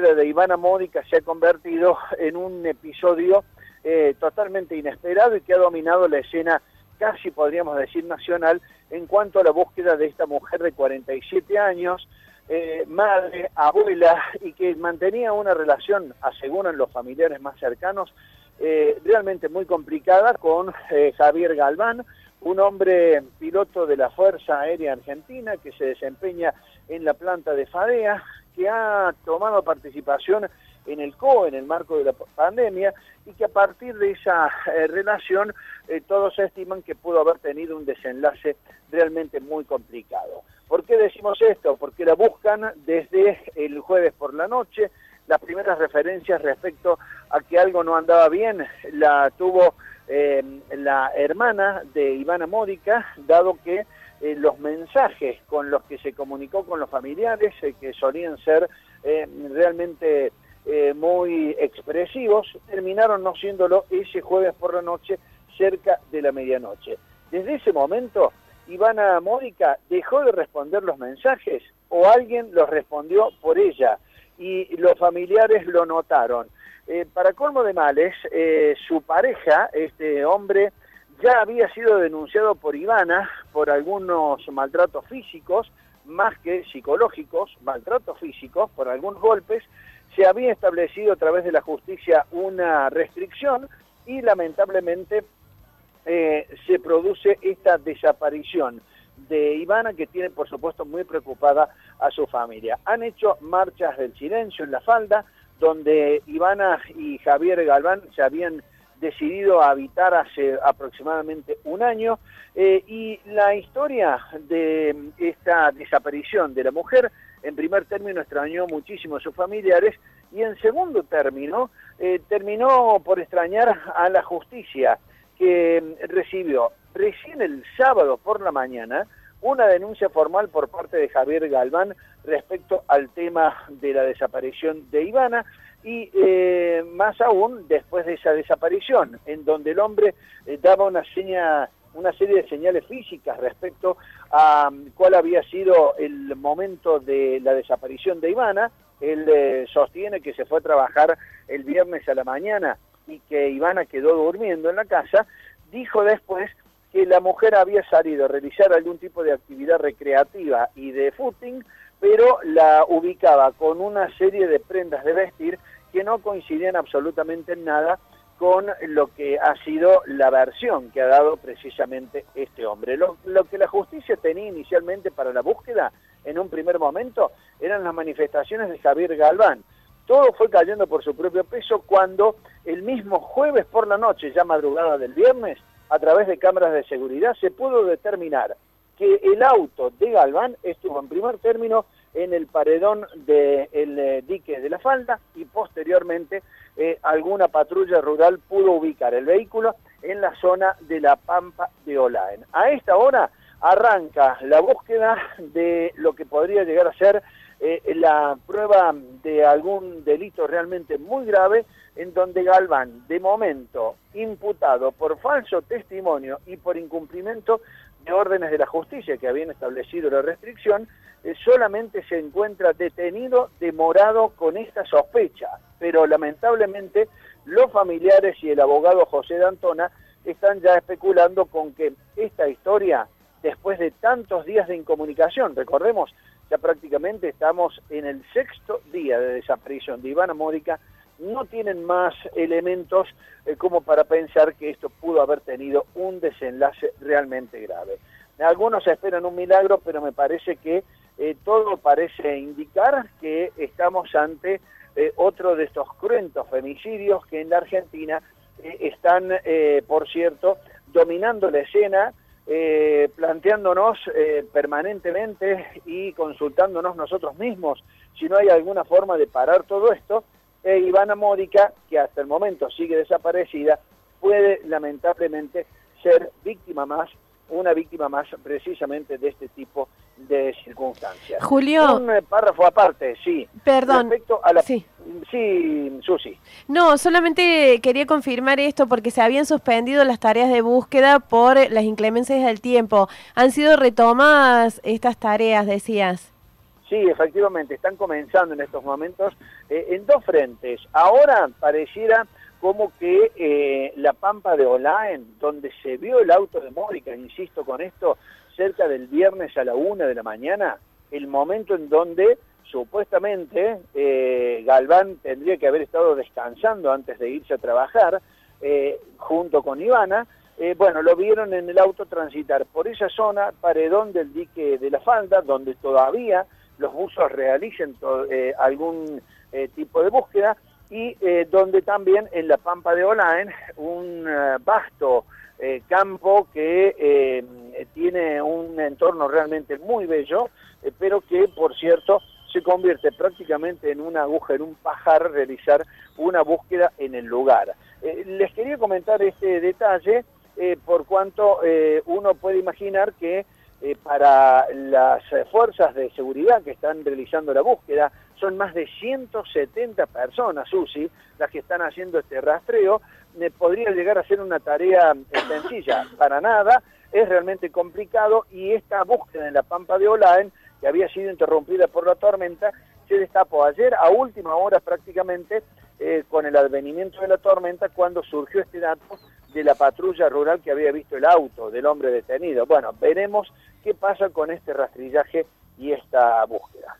de Ivana Módica se ha convertido en un episodio eh, totalmente inesperado y que ha dominado la escena casi podríamos decir nacional en cuanto a la búsqueda de esta mujer de 47 años, eh, madre, abuela, y que mantenía una relación, aseguran los familiares más cercanos, eh, realmente muy complicada con Javier Galván, un hombre piloto de la Fuerza Aérea Argentina que se desempeña en la planta de Fadea, que ha tomado participación en el CO en el marco de la pandemia y que a partir de esa eh, relación eh, todos estiman que pudo haber tenido un desenlace realmente muy complicado. ¿Por qué decimos esto? Porque la buscan desde el jueves por la noche. Las primeras referencias respecto a que algo no andaba bien la tuvo eh, la hermana de Ivana Módica, dado que los mensajes con los que se comunicó con los familiares, que solían ser realmente eh, muy expresivos, terminaron no siéndolo ese jueves por la noche, cerca de la medianoche. Desde ese momento, Ivana Módica dejó de responder los mensajes o alguien los respondió por ella y los familiares lo notaron. Eh, para colmo de males, eh, su pareja, este hombre, ya había sido denunciado por Ivana por algunos maltratos físicos, más que psicológicos, maltratos físicos, por algunos golpes, se había establecido a través de la justicia una restricción y lamentablemente eh, se produce esta desaparición de Ivana que tiene por supuesto muy preocupada a su familia. Han hecho marchas del silencio en la falda donde Ivana y Javier Galván se habían decidido habitar hace aproximadamente un año eh, y la historia de esta desaparición de la mujer en primer término extrañó muchísimo a sus familiares y en segundo término eh, terminó por extrañar a la justicia que mm, recibió. Recién el sábado por la mañana una denuncia formal por parte de Javier Galván respecto al tema de la desaparición de Ivana y eh, más aún después de esa desaparición, en donde el hombre eh, daba una seña una serie de señales físicas respecto a mm, cuál había sido el momento de la desaparición de Ivana. Él eh, sostiene que se fue a trabajar el viernes a la mañana y que Ivana quedó durmiendo en la casa. Dijo después que la mujer había salido a realizar algún tipo de actividad recreativa y de footing, pero la ubicaba con una serie de prendas de vestir que no coincidían absolutamente en nada con lo que ha sido la versión que ha dado precisamente este hombre. Lo, que la justicia tenía inicialmente para la búsqueda, en un primer momento, eran las manifestaciones de Javier Galván. Todo fue cayendo por su propio peso cuando el mismo jueves por la noche, ya madrugada del viernes, a través de cámaras de seguridad, se pudo determinar que el auto de Galván estuvo en primer término en el paredón del eh, dique de la falda y posteriormente eh, alguna patrulla rural pudo ubicar el vehículo en la zona de la Pampa de Olaen. A esta hora arranca la búsqueda de lo que podría llegar a ser eh, la prueba de algún delito realmente muy grave en donde Galván, de momento imputado por falso testimonio y por incumplimiento de órdenes de la justicia que habían establecido la restricción, eh, solamente se encuentra detenido, demorado con esta sospecha. Pero lamentablemente los familiares y el abogado José D'Antona están ya especulando con que esta historia, después de tantos días de incomunicación, recordemos, ya prácticamente estamos en el sexto día de desaparición de Ivana Módica, no tienen más elementos eh, como para pensar que esto pudo haber tenido un desenlace realmente grave. Algunos esperan un milagro, pero me parece que eh, todo parece indicar que estamos ante eh, otro de estos cruentos femicidios que en la Argentina están, por cierto, dominando la escena, planteándonos permanentemente y consultándonos nosotros mismos si no hay alguna forma de parar todo esto e Ivana Módica, que hasta el momento sigue desaparecida, puede lamentablemente ser víctima más, una víctima más precisamente de este tipo de circunstancias. Julio. Un eh, párrafo aparte, sí. Perdón. Respecto a la... Sí. Sí, Susi. No, solamente quería confirmar esto porque se habían suspendido las tareas de búsqueda por las inclemencias del tiempo. ¿Han sido retomadas estas tareas, decías? Sí, efectivamente, están comenzando en estos momentos eh, en dos frentes. Ahora pareciera como que eh, la Pampa de Olaen, donde se vio el auto de Mónica, insisto con esto, cerca del viernes a la una de la mañana, el momento en donde supuestamente eh, Galván tendría que haber estado descansando antes de irse a trabajar, junto con Ivana, bueno, lo vieron en el auto transitar por esa zona, paredón del dique de la falda, donde todavía los buzos realicen eh, algún eh, tipo de búsqueda y eh, donde también en la Pampa de Olaen un vasto campo que tiene un entorno realmente muy bello, pero que por cierto se convierte prácticamente en una aguja, en un pajar realizar una búsqueda en el lugar. les quería comentar este detalle por cuanto uno puede imaginar que eh, para las fuerzas de seguridad que están realizando la búsqueda. Son más de 170 personas, Susi, las que están haciendo este rastreo. Eh, podría llegar a ser una tarea eh, sencilla, para nada, es realmente complicado y esta búsqueda en la Pampa de Olaen, que había sido interrumpida por la tormenta, se destapó ayer a última hora prácticamente con el advenimiento de la tormenta cuando surgió este dato de la patrulla rural que había visto el auto del hombre detenido. Bueno, veremos qué pasa con este rastrillaje y esta búsqueda.